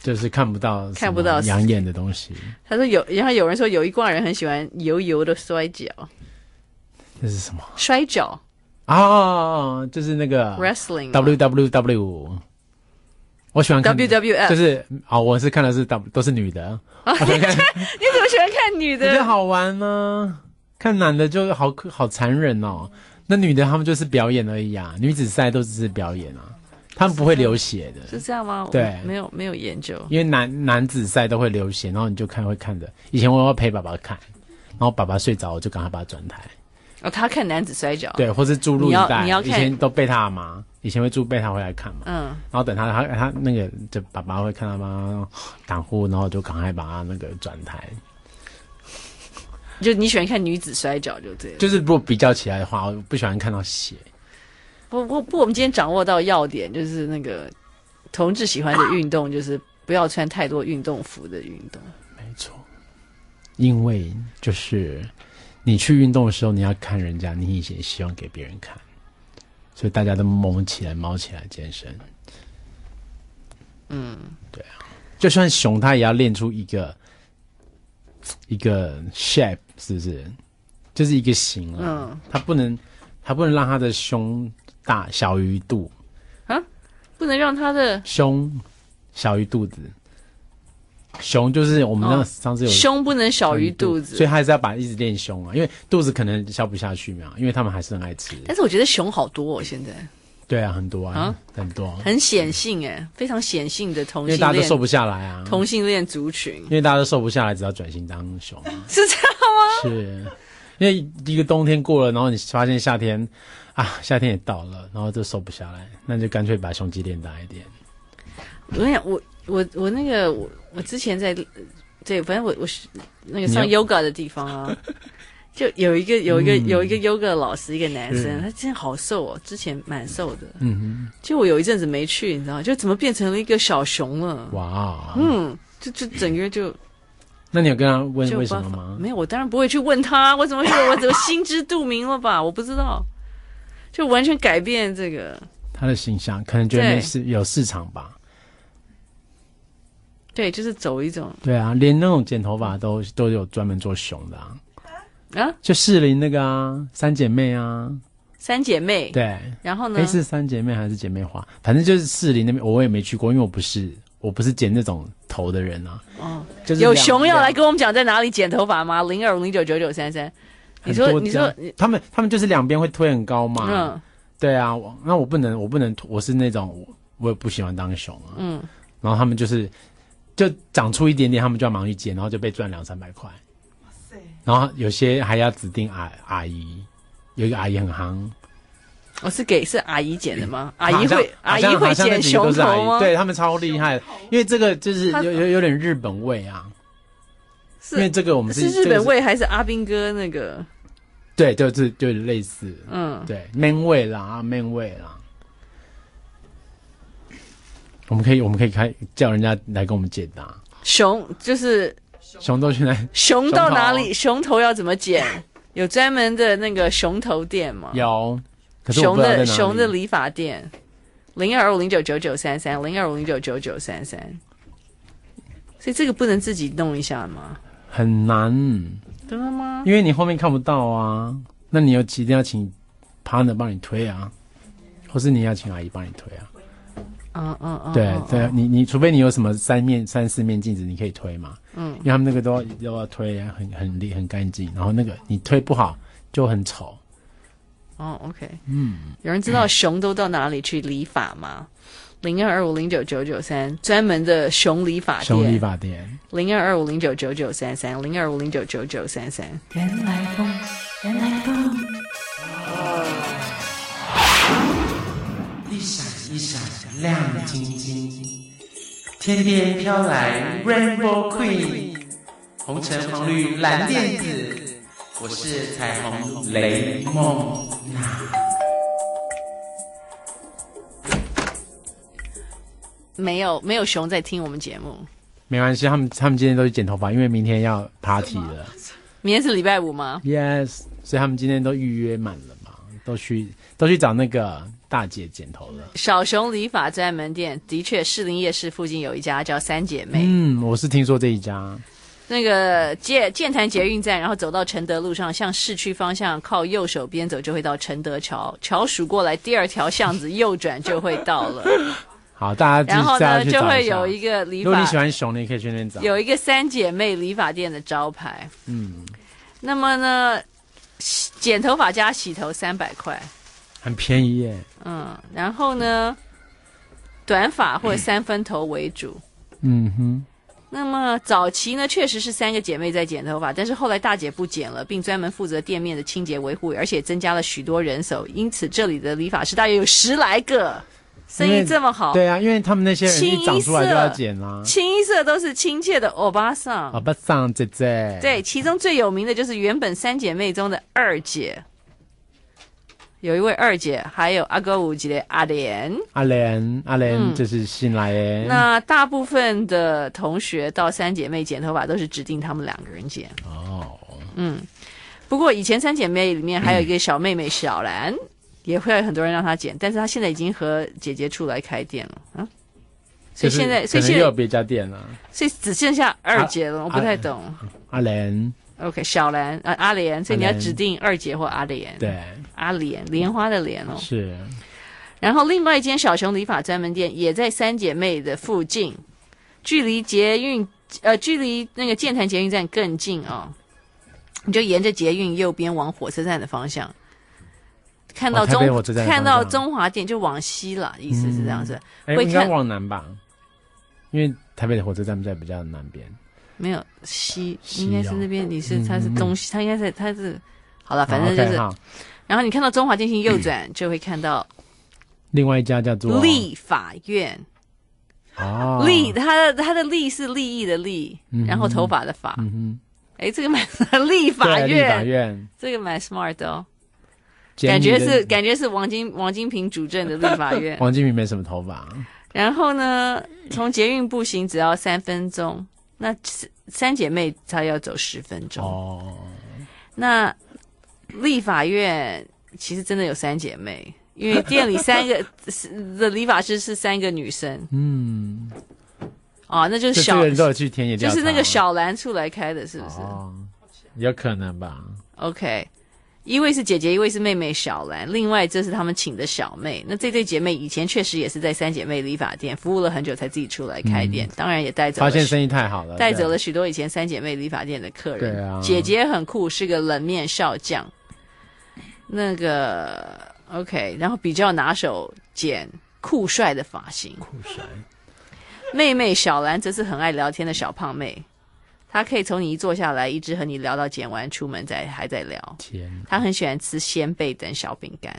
就是看不到看不到养眼的东西。他说有，然后有人说有一挂人很喜欢油油的摔跤，这是什么？摔跤啊，就是那个 wrestling，W W W，我喜欢看 W W F，就是啊，我是看的是 W，都是女的。你怎么喜欢看女的？觉得好玩呢？看男的就好好残忍哦。那女的他们就是表演而已啊，女子赛都只是表演啊，他们不会流血的。是这样吗？对，没有没有研究。因为男男子赛都会流血，然后你就看会看的。以前我要陪爸爸看，然后爸爸睡着，我就赶快把他转台。哦，他看男子摔跤，对，或是注入一带，你要，看，以前都被他妈，以前会住备他回来看嘛，嗯，然后等他他他那个就爸爸会看到妈打呼，然后就赶快把他那个转台。就你喜欢看女子摔跤，就这样。就是如果比较起来的话，我不喜欢看到血。不不不，我们今天掌握到要点，就是那个同志喜欢的运动，就是不要穿太多运动服的运动。没错，因为就是。你去运动的时候，你要看人家，你以前希望给别人看，所以大家都猛起来、猫起来健身。嗯，对啊，就算熊，它也要练出一个一个 shape，是不是？就是一个形啊。嗯，他不能，它不能让它的胸大小于肚啊，不能让它的胸小于肚子。胸就是我们那个上次有、哦、胸不能小于肚子，所以还是要把一直练胸啊，因为肚子可能消不下去嘛，因为他们还是很爱吃。但是我觉得熊好多哦，现在。对啊，很多啊，啊？很多，很显性哎，非常显性的同性恋，因为大家都瘦不下来啊，同性恋族群，因为大家都瘦不下来，只要转型当熊，是这样吗？是，因为一个冬天过了，然后你发现夏天啊，夏天也到了，然后就瘦不下来，那就干脆把胸肌练大一点。我跟你讲，我我我那个我我之前在，对，反正我我是那个上 yoga 的地方啊，就有一个有一个、嗯、有一个 yoga 老师，一个男生，他之前好瘦哦，之前蛮瘦的，嗯哼，就我有一阵子没去，你知道吗？就怎么变成了一个小熊了？哇，嗯，就就整个就，那你有跟他问为什么吗？没有，我当然不会去问他，我怎么会？我怎么心知肚明了吧？我不知道，就完全改变这个他的形象，可能觉得没市有市场吧。对，就是走一种。对啊，连那种剪头发都都有专门做熊的啊。啊，就士林那个啊，三姐妹啊。三姐妹。对。然后呢？是三姐妹还是姐妹花？反正就是士林那边，我也没去过，因为我不是我不是剪那种头的人啊。哦。就是有熊要来跟我们讲在哪里剪头发吗？零二五零九九九三三。你说，你说，他们他们就是两边会推很高嘛。嗯。对啊，那我不能，我不能，我是那种我也不喜欢当熊啊。嗯。然后他们就是。就长出一点点，他们就要忙去剪，然后就被赚两三百块。哇塞！然后有些还要指定阿阿姨，有一个阿姨很行。我、哦、是给是阿姨剪的吗？阿姨会阿姨会剪熊头吗？对他们超厉害，因为这个就是有有有点日本味啊。是因为这个我们是，是日本味还是阿兵哥那个？对，就是就类似，嗯，对，man 味啦，man 味啦。我们可以，我们可以开叫人家来跟我们解答。熊就是熊都去哪？熊到哪里？熊头要怎么剪？有专门的那个熊头店吗？有，可是熊的熊的理发店，零二五零九九九三三，零二五零九九九三三。所以这个不能自己弄一下吗？很难，真的吗？因为你后面看不到啊。那你有一定要请 partner 帮你推啊，或是你要请阿姨帮你推啊？嗯嗯嗯，对对，你你除非你有什么三面三四面镜子，你可以推嘛。嗯，因为他们那个都要都要推很很厉很干净，然后那个你推不好就很丑。哦，OK，嗯，有人知道熊都到哪里去理发吗？零二二五零九九九三，专门的熊理发店。熊理发店。零二二五零九九九三三，零二五零九九九三三。原来风，原来风。一闪一闪。亮晶晶，天边飘来 Rainbow Queen，红橙黄绿蓝靛紫，我是彩虹雷梦娜。没有没有熊在听我们节目，没关系，他们他们今天都去剪头发，因为明天要 party 了。明天是礼拜五吗？Yes，所以他们今天都预约满了嘛，都去都去找那个。大姐剪头了。小熊理发专门店的确，士林夜市附近有一家叫三姐妹。嗯，我是听说这一家。那个建建潭捷运站，然后走到承德路上，向市区方向靠右手边走，就会到承德桥。桥数过来，第二条巷子右转就会到了。好，大家然后呢就会有一个理发。如果你喜欢熊，你可以去那边找。有一个三姐妹理发店的招牌。嗯。那么呢？剪头发加洗头三百块，很便宜耶。嗯，然后呢，短发或者三分头为主。嗯哼。那么早期呢，确实是三个姐妹在剪头发，但是后来大姐不剪了，并专门负责店面的清洁维护，而且增加了许多人手，因此这里的理发师大约有十来个，生意这么好。对啊，因为他们那些人一长出来就要剪啦，清一色都是亲切的欧巴桑，欧巴桑姐姐。对，其中最有名的就是原本三姐妹中的二姐。有一位二姐，还有阿哥五姐的阿莲，阿莲阿莲就是新来的。那大部分的同学到三姐妹剪头发都是指定他们两个人剪。哦，嗯，不过以前三姐妹里面还有一个小妹妹小兰，嗯、也会有很多人让她剪，但是她现在已经和姐姐出来开店了啊。所以现在，所以现在又有别家店了，所以只剩下二姐了。啊、我不太懂。阿莲。OK，小兰啊，阿莲，所以你要指定二姐或阿莲。对，阿莲，莲花的莲哦。是。然后另外一间小熊理发专门店也在三姐妹的附近，距离捷运呃，距离那个建潭捷运站更近哦。你就沿着捷运右边往火车站的方向，看到中看到中华店就往西了，意思是这样子。哎、嗯，应该往南吧？因为台北的火车站在比较南边。没有西，应该是那边。你是他是东西，他应该是他是好了，反正就是。然后你看到中华电信右转，就会看到 另外一家叫做立法院。哦，立，他的他的立是利益的利，然后头发的发。嗯哎，这个蛮 立法院，立法院，这个蛮 smart 的哦。感觉是感觉是王金王金平主政的立法院。王金平没什么头发。然后呢，从捷运步行只要三分钟。那三姐妹她要走十分钟哦。那立法院其实真的有三姐妹，因为店里三个 的理发师是三个女生。嗯，哦，那就是小人都有去田野，就是那个小兰出来开的，是不是？哦，有可能吧。OK。一位是姐姐，一位是妹妹小兰，另外这是他们请的小妹。那这对姐妹以前确实也是在三姐妹理发店服务了很久，才自己出来开店。嗯、当然也带走了，发现生意太好了，带走了许多以前三姐妹理发店的客人。对啊，姐姐很酷，是个冷面少将。那个 OK，然后比较拿手剪酷帅的发型。酷帅。妹妹小兰则是很爱聊天的小胖妹。他可以从你一坐下来，一直和你聊到剪完出门再还在聊。天，他很喜欢吃仙贝等小饼干，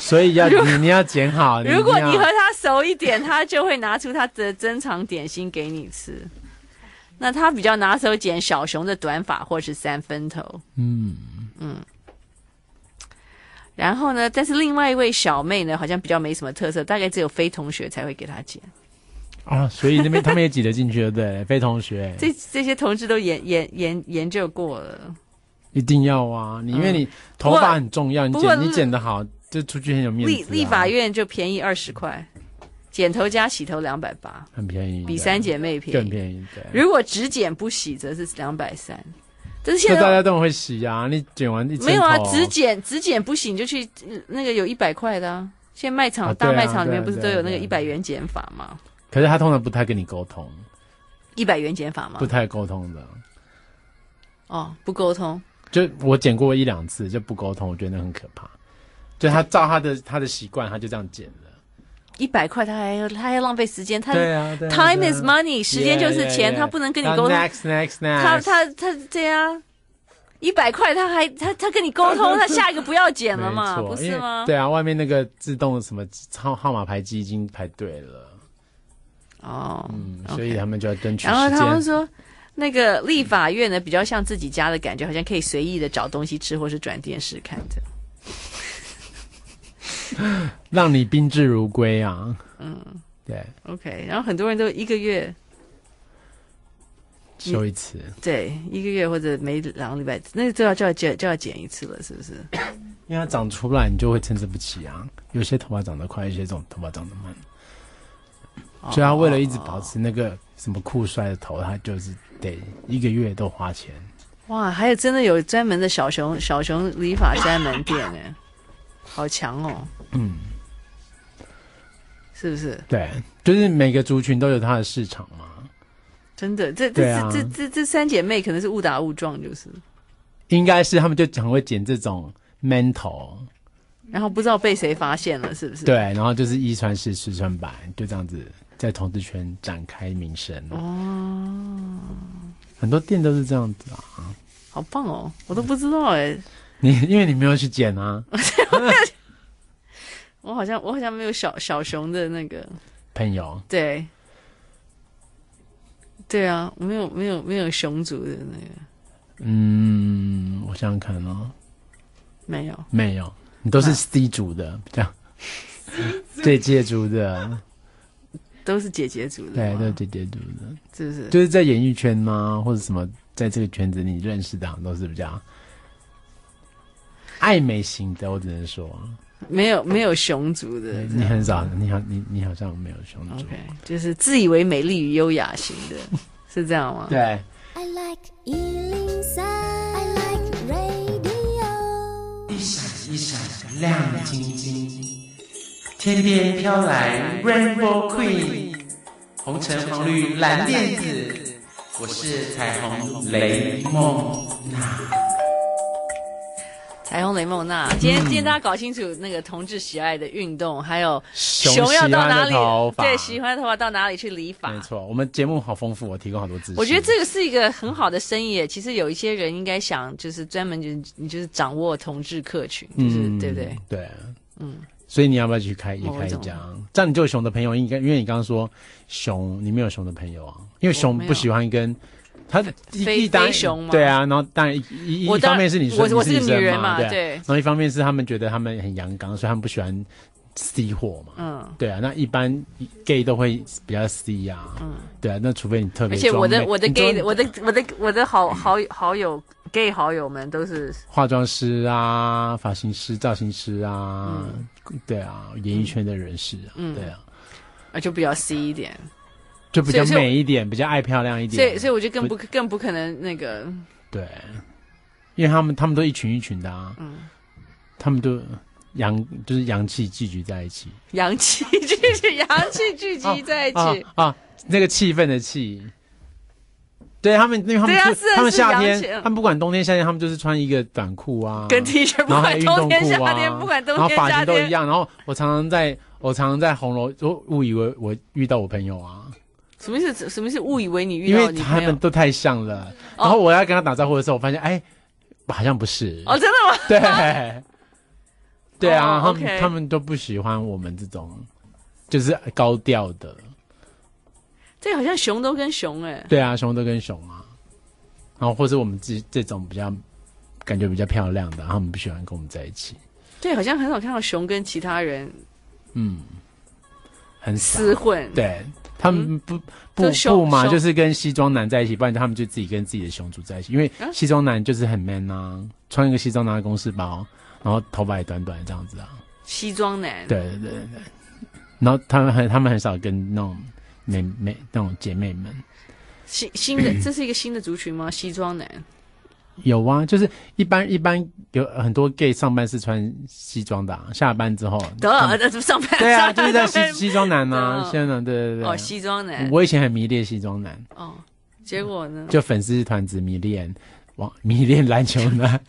所以要你你要剪好。如果你和他熟一点，他就会拿出他的珍藏点心给你吃。那他比较拿手剪小熊的短发或是三分头。嗯嗯。然后呢，但是另外一位小妹呢，好像比较没什么特色，大概只有非同学才会给他剪。啊，所以那边他们也挤得进去了，对，非同学，这这些同志都研研研研究过了，一定要啊！你因为你头发很重要，你剪你剪得好，就出去很有面子。立立法院就便宜二十块，剪头加洗头两百八，很便宜，比三姐妹便宜，更便宜。对，如果只剪不洗，则是两百三。但是现在大家都会洗啊，你剪完一没有啊？只剪只剪不洗，你就去那个有一百块的啊。现在卖场大卖场里面不是都有那个一百元剪法吗？可是他通常不太跟你沟通，一百元减法吗？不太沟通的。哦，不沟通。就我剪过一两次就不沟通，我觉得那很可怕。就他照他的他的习惯，他就这样剪了。一百块，他还他还要浪费时间。他对啊，对啊，Time is money，时间就是钱，他不能跟你沟通。Next next next。他他他这样，一百块他还他他跟你沟通，他下一个不要剪了嘛？不是吗？对啊，外面那个自动什么号号码牌机已经排队了。哦，嗯，所以他们就要争取。然后他们说，那个立法院呢，比较像自己家的感觉，好像可以随意的找东西吃，或是转电视看着，让你宾至如归啊。嗯，对。OK，然后很多人都一个月修一次，对，一个月或者每两个礼拜，那就要就要剪就要剪一次了，是不是？因为它长出来，你就会参差不齐啊。有些头发长得快，有些这种头发长得慢。所以他为了一直保持那个什么酷帅的头，他就是得一个月都花钱。哇，还有真的有专门的小熊小熊理发专门店哎，好强哦。嗯，是不是？对，就是每个族群都有它的市场嘛。真的，这这这这这这三姐妹可能是误打误撞，就是。应该是他们就很会剪这种 man 头，然后不知道被谁发现了，是不是？对，然后就是一传十，十传百，就这样子在同志圈展开名声。哦，很多店都是这样子啊，好棒哦，我都不知道哎。你因为你没有去剪啊，我好像我好像没有小小熊的那个。朋友，对，对啊，我没有没有没有熊族的那个。嗯，我想想看哦，没有，没有，你都是 C 组的，这样，姐姐组的，都是姐姐组的，对，都是姐姐组的，是不是？就是在演艺圈吗，或者什么，在这个圈子你认识的，都是比较爱美型的，我只能说，没有没有熊族的，你很少，你好，你你好像没有熊族就是自以为美丽与优雅型的，是这样吗？对。I like 103, I like radio。一闪一闪亮晶晶，天边飘来 Rainbow Queen，红橙黄绿蓝靛紫，我是彩虹雷梦娜。彩虹雷梦娜，今天、嗯、今天大家搞清楚那个同志喜爱的运动，还有熊，要到哪里？对，喜欢的头发到哪里去理发？没错，我们节目好丰富，我提供好多资讯。我觉得这个是一个很好的生意。其实有一些人应该想，就是专门就是你就是掌握同志客群，就是、嗯、对不对？对，嗯。所以你要不要去开也开一家？这样你就有熊的朋友，应该因为你刚刚说熊，你没有熊的朋友啊，因为熊不喜欢跟。他的非非熊嘛，对啊，然后当然一一一方面是你说我我是个女人嘛，对，然后一方面是他们觉得他们很阳刚，所以他们不喜欢 C 货嘛，嗯，对啊，那一般 gay 都会比较 C 呀，嗯，对啊，那除非你特别，而且我的我的 gay 我的我的我的好好好友 gay 好友们都是化妆师啊、发型师、造型师啊，对啊，演艺圈的人士啊，对啊，啊就比较 C 一点。就比较美一点，比较爱漂亮一点，所以所以我觉得更不更不可能那个。对，因为他们他们都一群一群的啊，嗯，他们都阳就是阳气聚集在一起，阳气聚集，阳气聚集在一起啊，那个气氛的气。对他们，因为他们他们夏天，他们不管冬天夏天，他们就是穿一个短裤啊，跟 T 恤，然后还有运动裤啊，不管冬天夏天，然后发型都一样。然后我常常在我常常在红楼，我误以为我遇到我朋友啊。什么意思？什么是误以为你遇到你？因为他们都太像了。然后我要跟他打招呼的时候，我发现哎，好像不是。哦，真的吗？对，对啊，他们他们都不喜欢我们这种，就是高调的。这好像熊都跟熊哎。对啊，熊都跟熊啊。然后或者我们这这种比较感觉比较漂亮的，然后他们不喜欢跟我们在一起。对，好像很少看到熊跟其他人，嗯，很厮混。对。他们不不不嘛，就是跟西装男在一起，不然他们就自己跟自己的熊住在一起。因为西装男就是很 man 啊，穿一个西装拿个公事包，然后头发也短短这样子啊。西装男。对对对对。然后他们很他们很少跟那种妹妹那种姐妹们。新新的 这是一个新的族群吗？西装男。有啊，就是一般一般有很多 gay 上班是穿西装的，啊下班之后得那就上班。对啊，就是在西西装男啊，西装男，对对对。哦，西装男。我以前很迷恋西装男。哦，结果呢？就粉丝团子迷恋，哇，迷恋篮球男。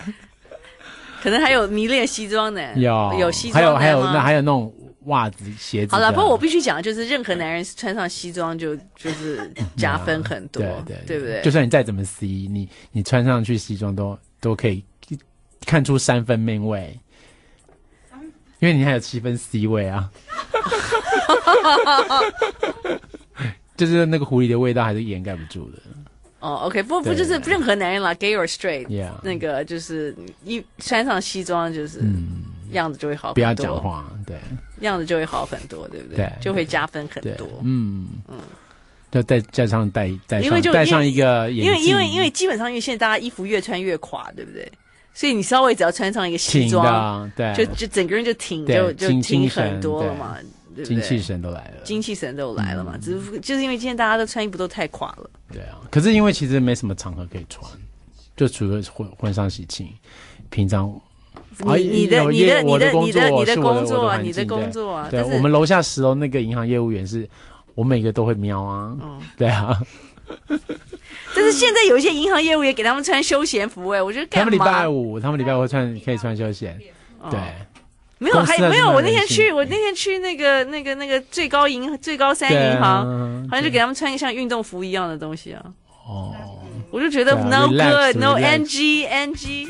可能还有迷恋西装的。有有西装还有还有那还有那种。袜子、鞋子。好了，不过我必须讲，就是任何男人穿上西装就就是加分很多，对对，对不对？就算你再怎么 C，你你穿上去西装都都可以看出三分 man 味，因为你还有七分 C 位啊。就是那个狐狸的味道还是掩盖不住的。哦，OK，不不就是任何男人啦，gay or straight，那个就是一穿上西装就是。嗯。样子就会好很多，不要讲话，对，样子就会好很多，对不对？对，就会加分很多。嗯。嗯，就再加上戴戴上戴上一个因为因为因为基本上因为现在大家衣服越穿越垮，对不对？所以你稍微只要穿上一个西装，对，就就整个人就挺就就挺很多了嘛，对不对？精气神都来了，精气神都来了嘛，只是就是因为今天大家都穿衣服都太垮了。对啊，可是因为其实没什么场合可以穿，就除了婚婚丧喜庆，平常。你你的你的你的你的你的工作啊，你的工作啊，对，我们楼下十楼那个银行业务员是，我每个都会瞄啊，对啊。这 但是现在有一些银行业务也给他们穿休闲服，哎，我觉得？他们礼拜五，他们礼拜五穿可以穿休闲，对。没有，还没有。我那天去，我那天去那个、那个、那个最高银、最高三银行，好像就给他们穿一个像运动服一样的东西啊。哦，我就觉得 no good，no NG，NG。